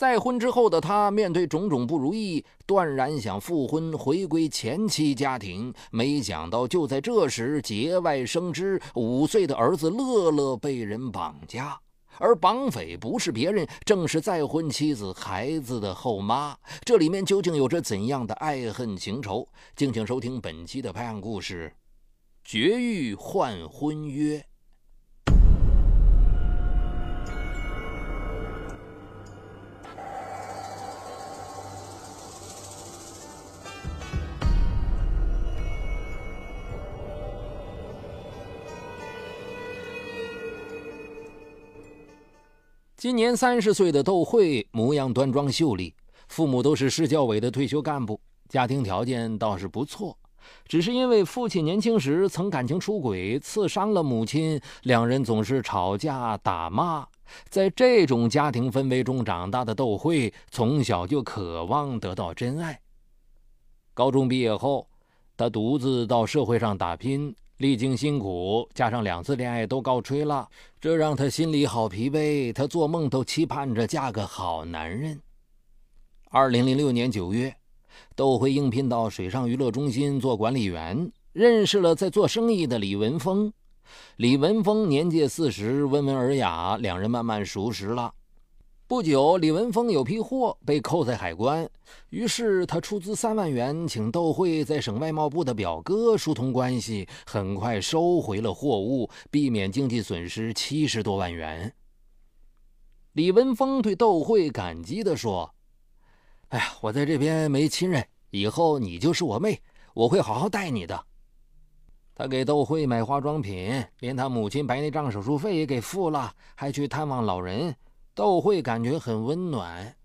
再婚之后的他，面对种种不如意，断然想复婚，回归前妻家庭。没想到，就在这时，节外生枝，五岁的儿子乐乐被人绑架，而绑匪不是别人，正是再婚妻子孩子的后妈。这里面究竟有着怎样的爱恨情仇？敬请收听本期的拍案故事：绝育换婚约。今年三十岁的窦慧，模样端庄秀丽，父母都是市教委的退休干部，家庭条件倒是不错。只是因为父亲年轻时曾感情出轨，刺伤了母亲，两人总是吵架打骂。在这种家庭氛围中长大的窦慧，从小就渴望得到真爱。高中毕业后，他独自到社会上打拼。历经辛苦，加上两次恋爱都告吹了，这让她心里好疲惫。她做梦都期盼着嫁个好男人。二零零六年九月，窦慧应聘到水上娱乐中心做管理员，认识了在做生意的李文峰。李文峰年届四十，温文尔雅，两人慢慢熟识了。不久，李文峰有批货被扣在海关，于是他出资三万元，请窦慧在省外贸部的表哥疏通关系，很快收回了货物，避免经济损失七十多万元。李文峰对窦慧感激地说：“哎呀，我在这边没亲人，以后你就是我妹，我会好好待你的。”他给窦慧买化妆品，连他母亲白内障手术费也给付了，还去探望老人。窦慧感觉很温暖。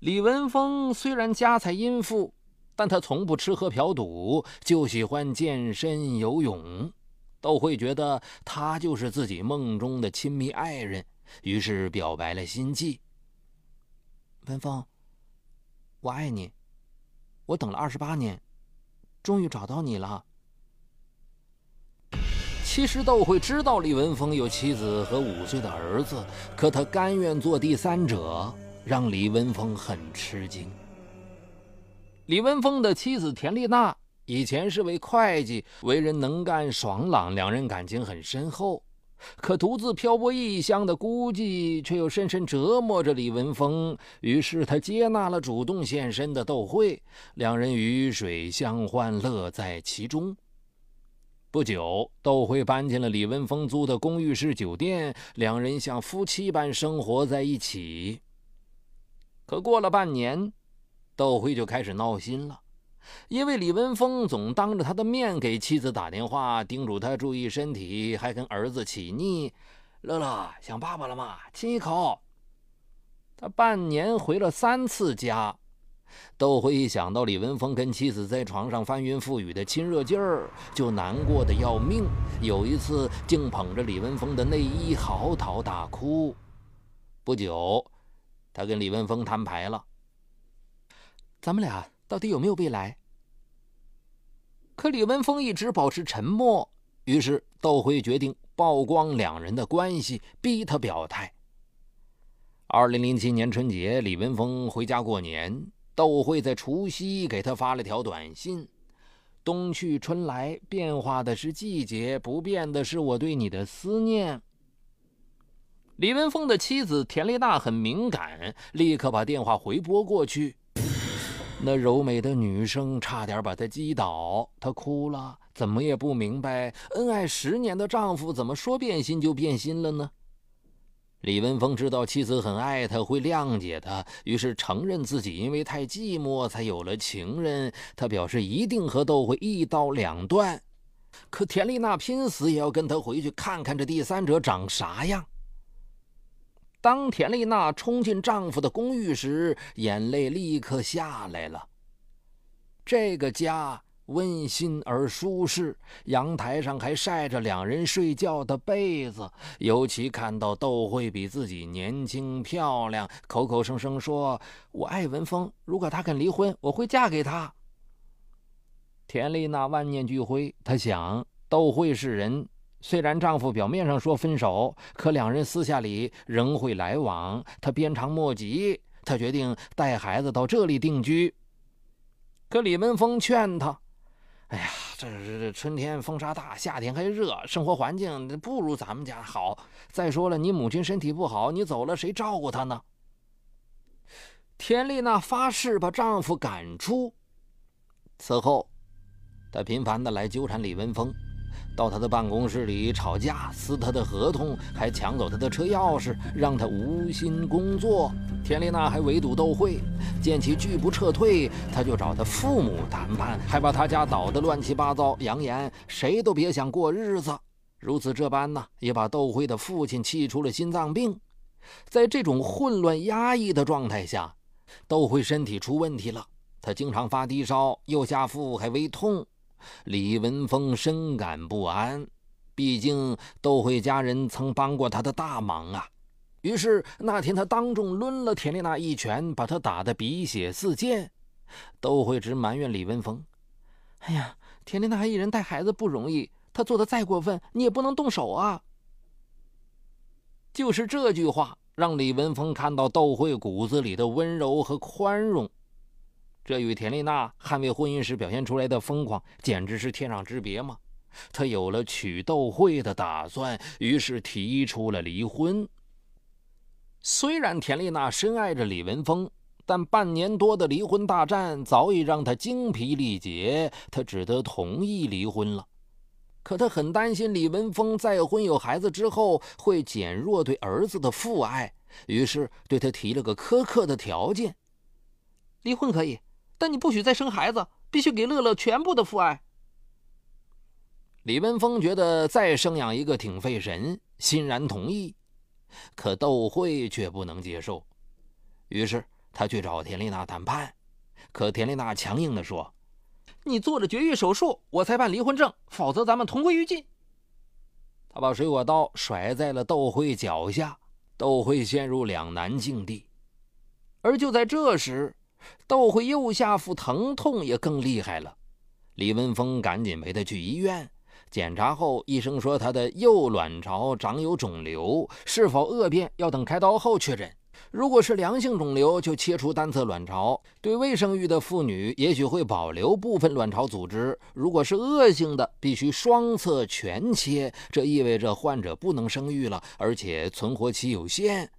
李文峰虽然家财殷富，但他从不吃喝嫖赌，就喜欢健身游泳。窦慧觉得他就是自己梦中的亲密爱人，于是表白了心迹。文峰，我爱你，我等了二十八年，终于找到你了。其实窦慧知道李文峰有妻子和五岁的儿子，可他甘愿做第三者，让李文峰很吃惊。李文峰的妻子田丽娜以前是位会计，为人能干爽朗，两人感情很深厚。可独自漂泊异乡的孤寂，却又深深折磨着李文峰。于是他接纳了主动献身的窦慧，两人鱼水相欢，乐在其中。不久，窦慧搬进了李文峰租的公寓式酒店，两人像夫妻般生活在一起。可过了半年，窦慧就开始闹心了，因为李文峰总当着他的面给妻子打电话，叮嘱他注意身体，还跟儿子起腻：“乐乐想爸爸了吗？亲一口。”他半年回了三次家。窦慧一想到李文峰跟妻子在床上翻云覆雨的亲热劲儿，就难过的要命。有一次，竟捧着李文峰的内衣嚎啕大哭。不久，他跟李文峰摊牌了：“咱们俩到底有没有未来？”可李文峰一直保持沉默。于是，窦慧决定曝光两人的关系，逼他表态。二零零七年春节，李文峰回家过年。窦慧在除夕给他发了条短信：“冬去春来，变化的是季节，不变的是我对你的思念。”李文峰的妻子田丽娜很敏感，立刻把电话回拨过去。那柔美的女声差点把她击倒，她哭了，怎么也不明白，恩爱十年的丈夫怎么说变心就变心了呢？李文峰知道妻子很爱他，会谅解他，于是承认自己因为太寂寞才有了情人。他表示一定和窦慧一刀两断。可田丽娜拼死也要跟他回去看看这第三者长啥样。当田丽娜冲进丈夫的公寓时，眼泪立刻下来了。这个家。温馨而舒适，阳台上还晒着两人睡觉的被子。尤其看到窦慧比自己年轻漂亮，口口声声说“我爱文峰”，如果他肯离婚，我会嫁给他。田丽娜万念俱灰，她想：窦慧是人，虽然丈夫表面上说分手，可两人私下里仍会来往。她鞭长莫及，她决定带孩子到这里定居。可李文峰劝她：“哎呀，这这春天风沙大，夏天还热，生活环境不如咱们家好。再说了，你母亲身体不好，你走了谁照顾她呢？”田丽娜发誓把丈夫赶出。此后，她频繁的来纠缠李文峰。到他的办公室里吵架，撕他的合同，还抢走他的车钥匙，让他无心工作。田丽娜还围堵窦慧，见其拒不撤退，他就找他父母谈判，还把他家捣得乱七八糟，扬言谁都别想过日子。如此这般呢，也把窦慧的父亲气出了心脏病。在这种混乱压抑的状态下，窦慧身体出问题了，他经常发低烧，右下腹还微痛。李文峰深感不安，毕竟窦慧家人曾帮过他的大忙啊。于是那天他当众抡了田丽娜一拳，把她打得鼻血四溅。窦慧直埋怨李文峰：“哎呀，田丽娜一人带孩子不容易，她做的再过分，你也不能动手啊。”就是这句话，让李文峰看到窦慧骨子里的温柔和宽容。这与田丽娜捍卫婚姻时表现出来的疯狂，简直是天壤之别嘛！他有了娶窦慧的打算，于是提出了离婚。虽然田丽娜深爱着李文峰，但半年多的离婚大战早已让她精疲力竭，她只得同意离婚了。可她很担心李文峰再婚有孩子之后会减弱对儿子的父爱，于是对他提了个苛刻的条件：离婚可以。但你不许再生孩子，必须给乐乐全部的父爱。李文峰觉得再生养一个挺费神，欣然同意。可窦慧却不能接受，于是他去找田丽娜谈判。可田丽娜强硬地说：“你做了绝育手术，我才办离婚证，否则咱们同归于尽。”他把水果刀甩在了窦慧脚下，窦慧陷入两难境地。而就在这时，窦慧右下腹疼痛也更厉害了，李文峰赶紧陪她去医院检查后，医生说她的右卵巢长有肿瘤，是否恶变要等开刀后确诊。如果是良性肿瘤，就切除单侧卵巢，对未生育的妇女也许会保留部分卵巢组织；如果是恶性的，必须双侧全切，这意味着患者不能生育了，而且存活期有限。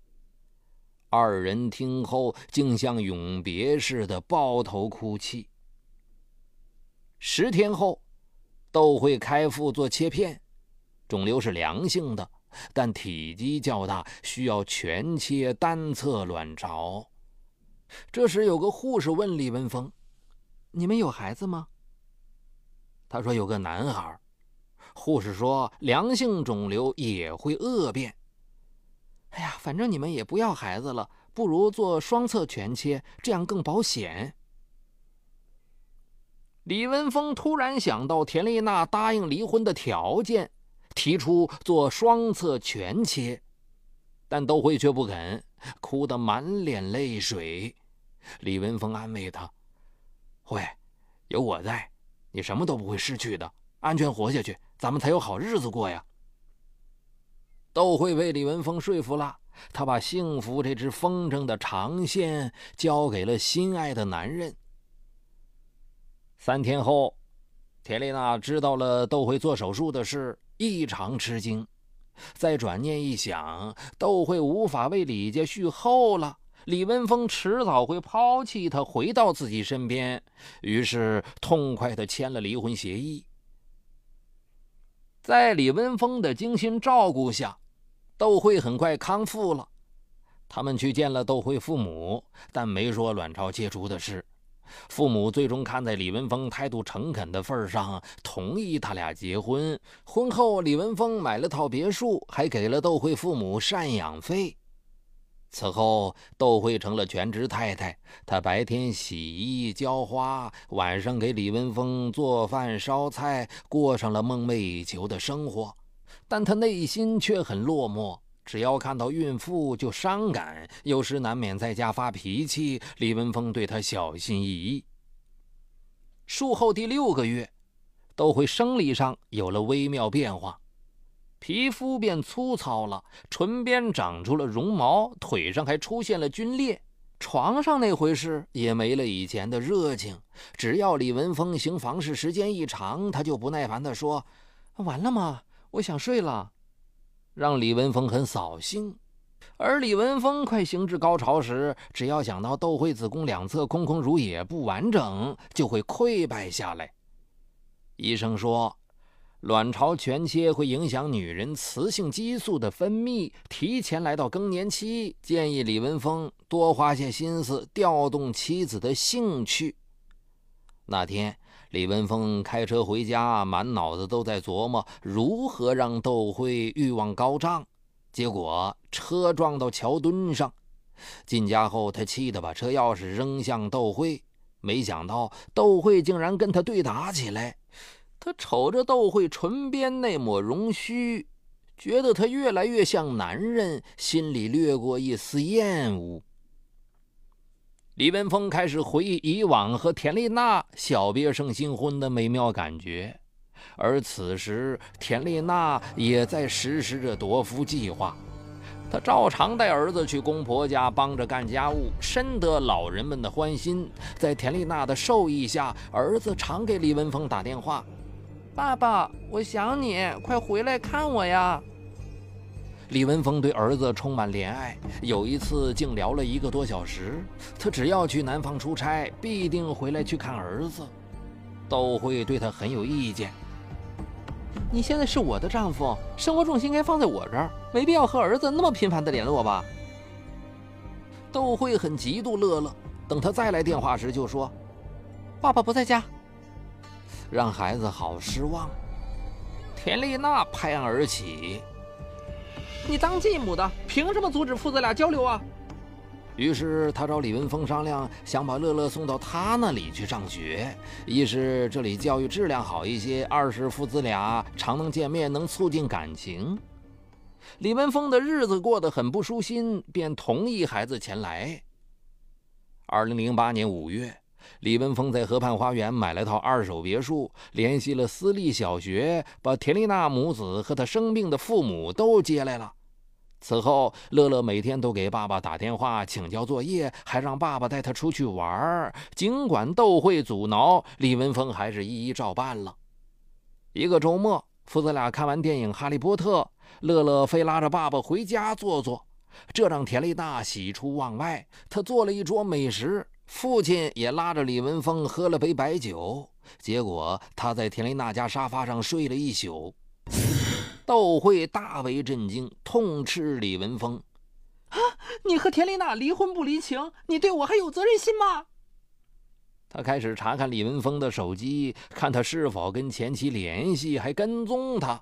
二人听后，竟像永别似的抱头哭泣。十天后，窦慧开腹做切片，肿瘤是良性的，但体积较大，需要全切单侧卵巢。这时，有个护士问李文峰：“你们有孩子吗？”他说：“有个男孩。”护士说：“良性肿瘤也会恶变。”哎呀，反正你们也不要孩子了，不如做双侧全切，这样更保险。李文峰突然想到田丽娜答应离婚的条件，提出做双侧全切，但窦慧却不肯，哭得满脸泪水。李文峰安慰她：“慧，有我在，你什么都不会失去的，安全活下去，咱们才有好日子过呀。”窦慧被李文峰说服了，她把幸福这只风筝的长线交给了心爱的男人。三天后，田丽娜知道了窦慧做手术的事，异常吃惊。再转念一想，窦慧无法为李家续后了，李文峰迟早会抛弃她，回到自己身边，于是痛快地签了离婚协议。在李文峰的精心照顾下。窦慧很快康复了，他们去见了窦慧父母，但没说卵巢切除的事。父母最终看在李文峰态度诚恳的份上，同意他俩结婚。婚后，李文峰买了套别墅，还给了窦慧父母赡养费。此后，窦慧成了全职太太，她白天洗衣浇花，晚上给李文峰做饭烧菜，过上了梦寐以求的生活。但他内心却很落寞，只要看到孕妇就伤感，有时难免在家发脾气。李文峰对他小心翼翼。术后第六个月，都会生理上有了微妙变化。皮肤变粗糙了，唇边长出了绒毛，腿上还出现了皲裂。床上那回事也没了以前的热情。只要李文峰行房事时间一长，他就不耐烦地说：“完了吗？我想睡了。”让李文峰很扫兴。而李文峰快行至高潮时，只要想到窦慧子宫两侧空空如也、不完整，就会溃败下来。医生说。卵巢全切会影响女人雌性激素的分泌，提前来到更年期。建议李文峰多花些心思调动妻子的兴趣。那天，李文峰开车回家，满脑子都在琢磨如何让窦慧欲望高涨。结果车撞到桥墩上，进家后他气得把车钥匙扔向窦慧，没想到窦慧竟然跟他对打起来。他瞅着窦慧唇边那抹容须，觉得她越来越像男人，心里掠过一丝厌恶。李文峰开始回忆以往和田丽娜小别胜新婚的美妙感觉，而此时田丽娜也在实施着夺夫计划。她照常带儿子去公婆家帮着干家务，深得老人们的欢心。在田丽娜的授意下，儿子常给李文峰打电话。爸爸，我想你，快回来看我呀！李文峰对儿子充满怜爱，有一次竟聊了一个多小时。他只要去南方出差，必定回来去看儿子。都会对他很有意见。你现在是我的丈夫，生活重心应该放在我这儿，没必要和儿子那么频繁的联络吧？窦慧很嫉妒乐乐，等他再来电话时就说：“爸爸不在家。”让孩子好失望。田丽娜拍案而起：“你当继母的，凭什么阻止父子俩交流啊？”于是他找李文峰商量，想把乐乐送到他那里去上学。一是这里教育质量好一些，二是父子俩常能见面，能促进感情。李文峰的日子过得很不舒心，便同意孩子前来。二零零八年五月。李文峰在河畔花园买了套二手别墅，联系了私立小学，把田丽娜母子和她生病的父母都接来了。此后，乐乐每天都给爸爸打电话请教作业，还让爸爸带他出去玩儿。尽管窦慧阻挠，李文峰还是一一照办了。一个周末，父子俩看完电影《哈利波特》，乐乐非拉着爸爸回家坐坐，这让田丽娜喜出望外。她做了一桌美食。父亲也拉着李文峰喝了杯白酒，结果他在田丽娜家沙发上睡了一宿。窦慧大为震惊，痛斥李文峰：“啊，你和田丽娜离婚不离情，你对我还有责任心吗？”他开始查看李文峰的手机，看他是否跟前妻联系，还跟踪他。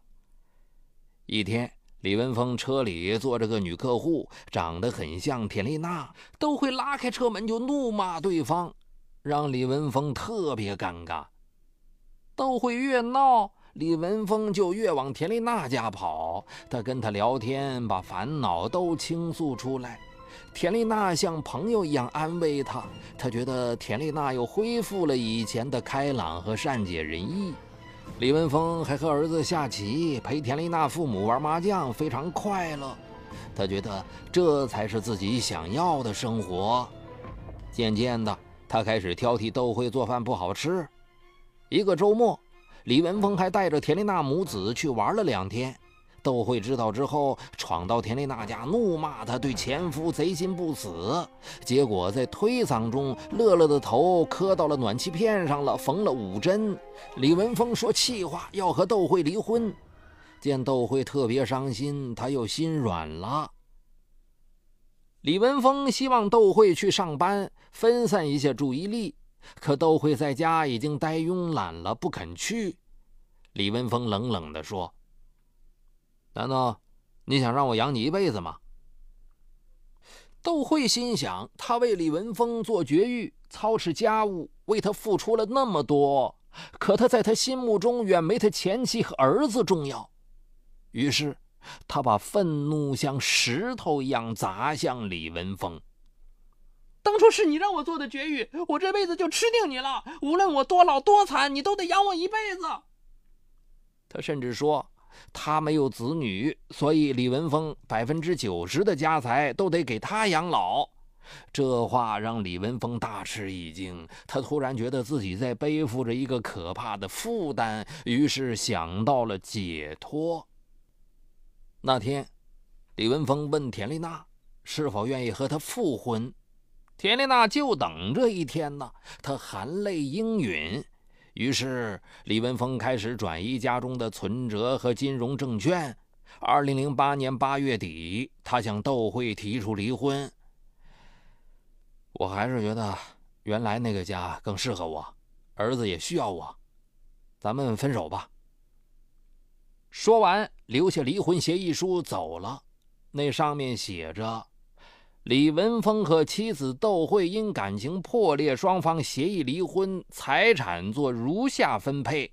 一天。李文峰车里坐着个女客户，长得很像田丽娜，都会拉开车门就怒骂对方，让李文峰特别尴尬。都会越闹，李文峰就越往田丽娜家跑。他跟她聊天，把烦恼都倾诉出来。田丽娜像朋友一样安慰他，他觉得田丽娜又恢复了以前的开朗和善解人意。李文峰还和儿子下棋，陪田丽娜父母玩麻将，非常快乐。他觉得这才是自己想要的生活。渐渐的，他开始挑剔窦慧做饭不好吃。一个周末，李文峰还带着田丽娜母子去玩了两天。窦慧知道之后，闯到田丽娜家，怒骂她对前夫贼心不死。结果在推搡中，乐乐的头磕到了暖气片上了，缝了五针。李文峰说气话，要和窦慧离婚。见窦慧特别伤心，他又心软了。李文峰希望窦慧去上班，分散一下注意力，可窦慧在家已经呆慵懒了，不肯去。李文峰冷冷地说。难道你想让我养你一辈子吗？窦慧心想，他为李文峰做绝育、操持家务，为他付出了那么多，可他在他心目中远没他前妻和儿子重要。于是，他把愤怒像石头一样砸向李文峰。当初是你让我做的绝育，我这辈子就吃定你了。无论我多老多惨，你都得养我一辈子。他甚至说。他没有子女，所以李文峰百分之九十的家财都得给他养老。这话让李文峰大吃一惊，他突然觉得自己在背负着一个可怕的负担，于是想到了解脱。那天，李文峰问田丽娜是否愿意和他复婚，田丽娜就等这一天呢，她含泪应允。于是，李文峰开始转移家中的存折和金融证券。二零零八年八月底，他向窦慧提出离婚。我还是觉得原来那个家更适合我，儿子也需要我，咱们分手吧。说完，留下离婚协议书走了。那上面写着：李文峰和妻子窦慧因感情破裂，双方协议离婚，财产做如下分配：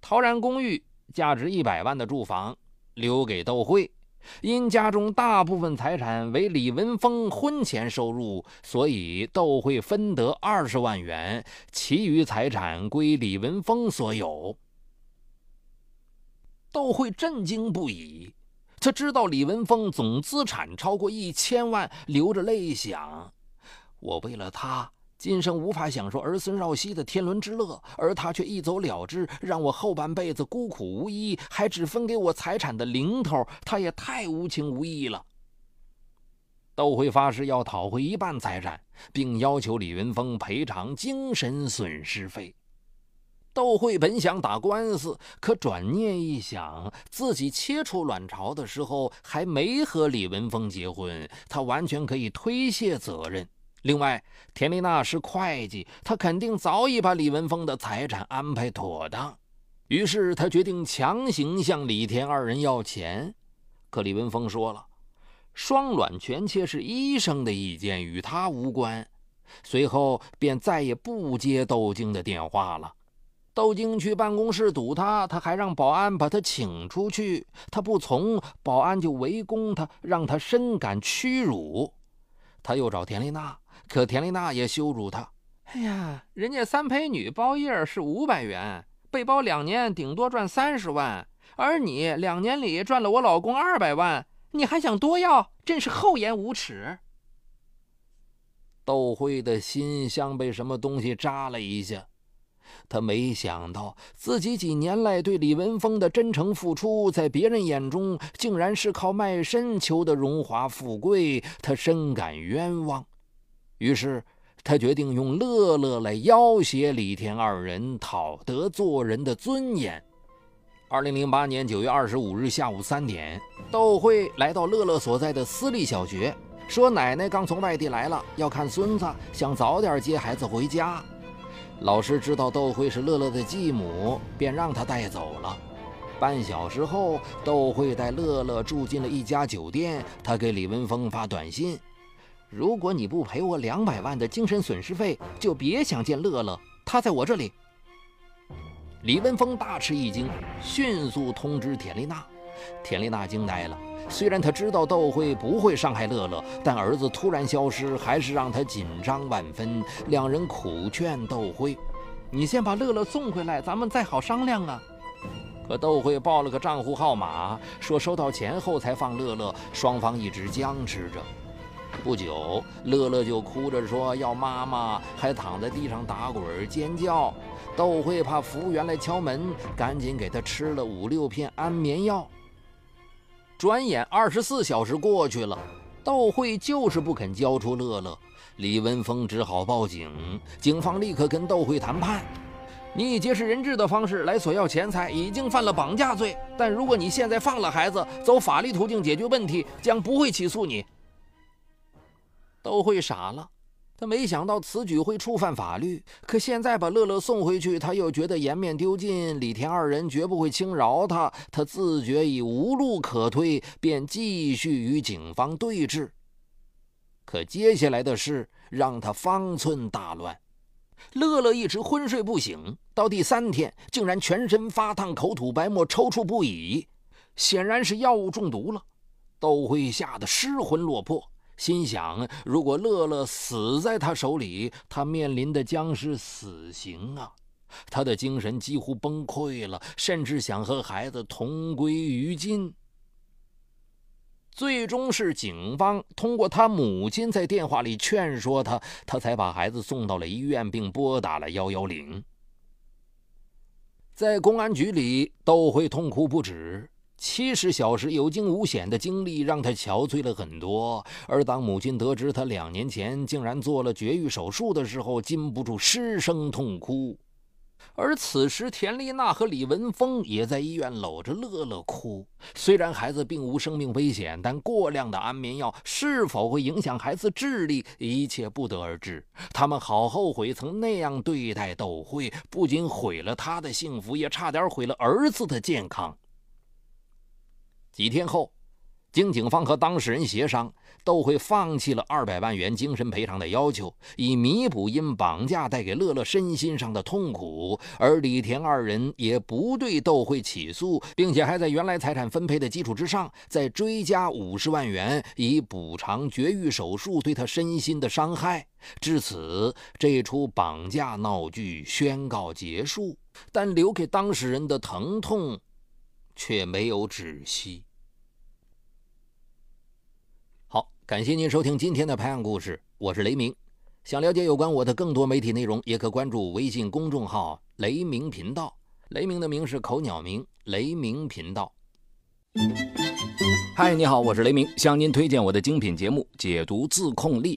陶然公寓价值一百万的住房留给窦慧。因家中大部分财产为李文峰婚前收入，所以窦慧分得二十万元，其余财产归李文峰所有。窦慧震惊不已，他知道李文峰总资产超过一千万，流着泪想：“我为了他。”今生无法享受儿孙绕膝的天伦之乐，而他却一走了之，让我后半辈子孤苦无依，还只分给我财产的零头，他也太无情无义了。窦慧发誓要讨回一半财产，并要求李云峰赔偿精神损失费。窦慧本想打官司，可转念一想，自己切除卵巢的时候还没和李文峰结婚，他完全可以推卸责任。另外，田丽娜是会计，她肯定早已把李文峰的财产安排妥当。于是，他决定强行向李田二人要钱。可李文峰说了，双卵全切是医生的意见，与他无关。随后便再也不接窦晶的电话了。窦晶去办公室堵他，他还让保安把他请出去。他不从，保安就围攻他，让他深感屈辱。他又找田丽娜。可田丽娜也羞辱他。哎呀，人家三陪女包夜是五百元，被包两年顶多赚三十万，而你两年里赚了我老公二百万，你还想多要，真是厚颜无耻。窦慧的心像被什么东西扎了一下，他没想到自己几年来对李文峰的真诚付出，在别人眼中竟然是靠卖身求得荣华富贵，他深感冤枉。于是，他决定用乐乐来要挟李田二人，讨得做人的尊严。二零零八年九月二十五日下午三点，窦慧来到乐乐所在的私立小学，说：“奶奶刚从外地来了，要看孙子，想早点接孩子回家。”老师知道窦慧是乐乐的继母，便让他带走了。半小时后，窦慧带乐乐住进了一家酒店，他给李文峰发短信。如果你不赔我两百万的精神损失费，就别想见乐乐。他在我这里。李文峰大吃一惊，迅速通知田丽娜。田丽娜惊呆了。虽然她知道窦慧不会伤害乐乐，但儿子突然消失，还是让她紧张万分。两人苦劝窦慧：“你先把乐乐送回来，咱们再好商量啊。”可窦慧报了个账户号码，说收到钱后才放乐乐。双方一直僵持着。不久，乐乐就哭着说要妈妈，还躺在地上打滚尖叫。窦慧怕服务员来敲门，赶紧给他吃了五六片安眠药。转眼二十四小时过去了，窦慧就是不肯交出乐乐。李文峰只好报警，警方立刻跟窦慧谈判：你以劫持人质的方式来索要钱财，已经犯了绑架罪。但如果你现在放了孩子，走法律途径解决问题，将不会起诉你。都会傻了，他没想到此举会触犯法律。可现在把乐乐送回去，他又觉得颜面丢尽，李田二人绝不会轻饶他。他自觉已无路可退，便继续与警方对峙。可接下来的事让他方寸大乱。乐乐一直昏睡不醒，到第三天竟然全身发烫、口吐白沫、抽搐不已，显然是药物中毒了。都会吓得失魂落魄。心想：如果乐乐死在他手里，他面临的将是死刑啊！他的精神几乎崩溃了，甚至想和孩子同归于尽。最终是警方通过他母亲在电话里劝说他，他才把孩子送到了医院，并拨打了幺幺零。在公安局里，窦慧痛哭不止。七十小时有惊无险的经历让他憔悴了很多，而当母亲得知他两年前竟然做了绝育手术的时候，禁不住失声痛哭。而此时，田丽娜和李文峰也在医院搂着乐乐哭。虽然孩子并无生命危险，但过量的安眠药是否会影响孩子智力，一切不得而知。他们好后悔曾那样对待窦慧，不仅毁了他的幸福，也差点毁了儿子的健康。几天后，经警方和当事人协商，窦慧放弃了二百万元精神赔偿的要求，以弥补因绑架带给乐乐身心上的痛苦。而李田二人也不对窦慧起诉，并且还在原来财产分配的基础之上再追加五十万元，以补偿绝育手术对他身心的伤害。至此，这出绑架闹剧宣告结束。但留给当事人的疼痛，却没有止息。好感谢您收听今天的拍案故事，我是雷鸣。想了解有关我的更多媒体内容，也可关注微信公众号“雷鸣频道”。雷鸣的鸣是口鸟鸣，雷鸣频道。嗨，你好，我是雷鸣，向您推荐我的精品节目《解读自控力》。